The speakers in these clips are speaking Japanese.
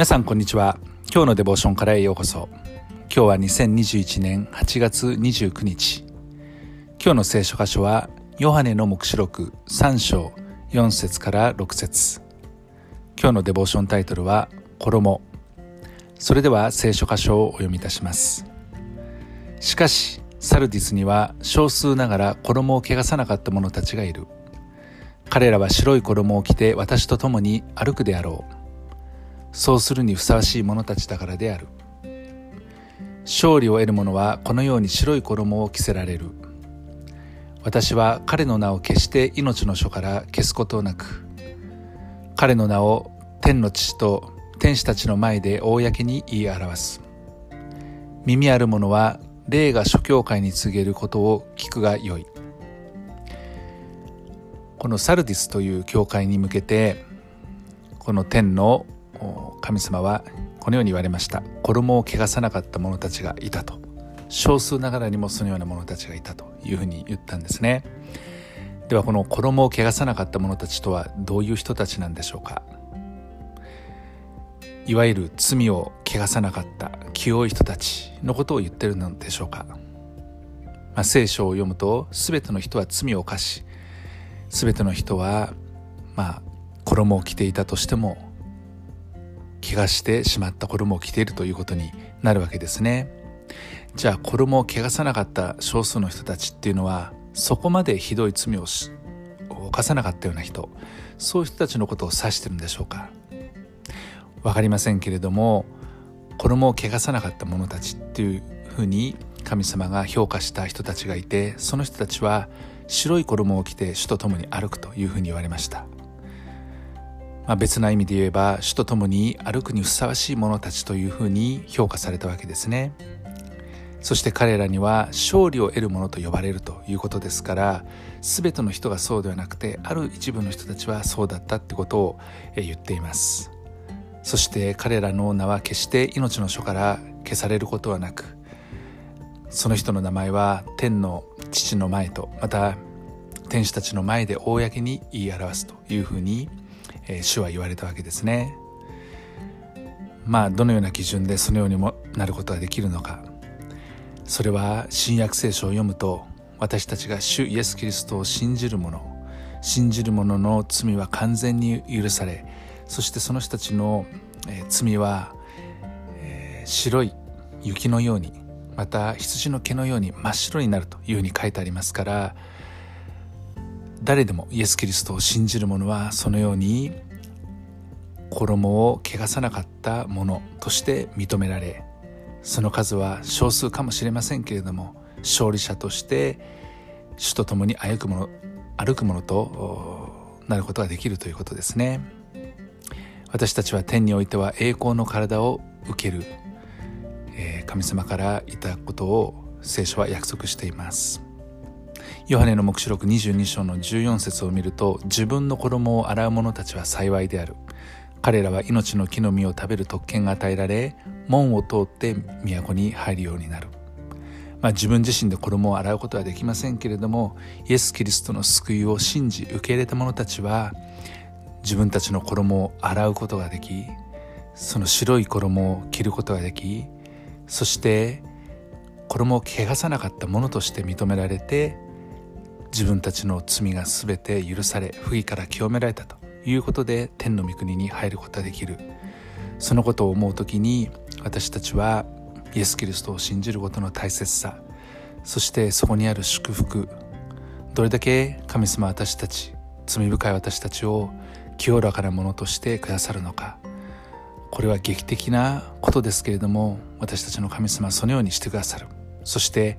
皆さんこんにちは。今日のデボーションからへようこそ。今日は2021年8月29日。今日の聖書箇所はヨハネの目視録3章4節から6節。今日のデボーションタイトルは衣それでは聖書箇所をお読みいたします。しかしサルディスには少数ながら衣を汚さなかった者たちがいる。彼らは白い衣を着て私と共に歩くであろう。そうするにふさわしい者たちだからである。勝利を得る者はこのように白い衣を着せられる。私は彼の名を決して命の書から消すことなく彼の名を天の父と天使たちの前で公に言い表す。耳ある者は霊が諸教会に告げることを聞くがよい。このサルディスという教会に向けてこの天の神様はこのように言われました。衣を汚さなかった者たちがいたと。少数ながらにもそのような者たちがいたというふうに言ったんですね。ではこの衣を汚さなかった者たちとはどういう人たちなんでしょうか。いわゆる罪を汚さなかった清い人たちのことを言ってるのでしょうか、まあ、聖書を読むと全ての人は罪を犯し全ての人はまあ衣を着ていたとしても怪我してしまった衣を着ているということになるわけですね。じゃあ衣を汚さなかった少数の人たちっていうのはそこまでひどい罪を犯さなかったような人そういう人たちのことを指してるんでしょうか？分かりませんけれども衣を汚さなかった者たちっていうふうに神様が評価した人たちがいてその人たちは白い衣を着て主と共に歩くというふうに言われました。まあ、別な意味で言えば主と共に歩くにふさわしい者たちというふうに評価されたわけですね。そして彼らには勝利を得る者と呼ばれるということですから全ての人がそうではなくてある一部の人たちはそうだったってことを言っています。そして彼らの名は決して命の書から消されることはなくその人の名前は天の父の前とまた天使たちの前で公に言い表すというふうにえ主は言われたわけですね。まあどのような基準でそのようにもなることができるのかそれは新約聖書を読むと私たちが主イエス・キリストを信じる者信じる者の罪は完全に許されそしてその人たちの、え罪は、え、白い雪のようにまた羊の毛のように真っ白になるというふうに書いてありますから誰でもイエス・キリストを信じる者はそのように衣を汚さなかったものとして認められその数は少数かもしれませんけれども勝利者として主と共に歩く者歩く者となることができるということですね。私たちは天においては栄光の体を受ける、え、神様からいただくことを聖書は約束しています。ヨハネの黙示録22章の14節を見ると自分の衣を洗う者たちは幸いである。彼らは命の木の実を食べる特権が与えられ門を通って都に入るようになる、まあ、自分自身で衣を洗うことはできませんけれどもイエス・キリストの救いを信じ受け入れた者たちは自分たちの衣を洗うことができその白い衣を着ることができそして衣を汚さなかったものとして認められて自分たちの罪が全て許され不義から清められたということで天の御国に入ることができる。そのことを思う時に私たちはイエス・キリストを信じることの大切さそしてそこにある祝福どれだけ神様私たち罪深い私たちを清らかなものとしてくださるのか。これは劇的なことですけれども私たちの神様はそのようにしてくださる。そして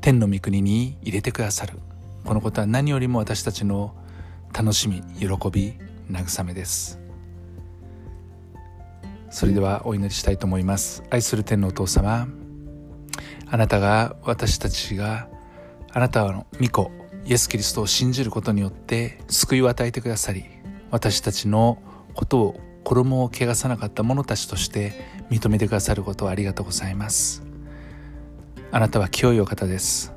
天の御国に入れてくださる。このことは何よりも私たちの楽しみ喜び慰めです。それではお祈りしたいと思います。愛する天のお父様あなたが私たちがあなたの御子イエス・キリストを信じることによって救いを与えてくださり私たちのことを衣を汚さなかった者たちとして認めてくださることをありがとうございます。あなたは清いお方です。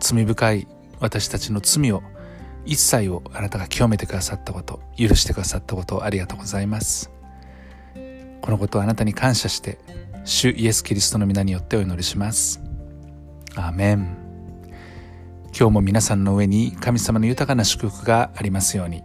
罪深い私たちの罪を一切をあなたが清めてくださったこと許してくださったことをありがとうございます。このことをあなたに感謝して主イエス・キリストの皆によってお祈りします。アーメン。今日も皆さんの上に神様の豊かな祝福がありますように。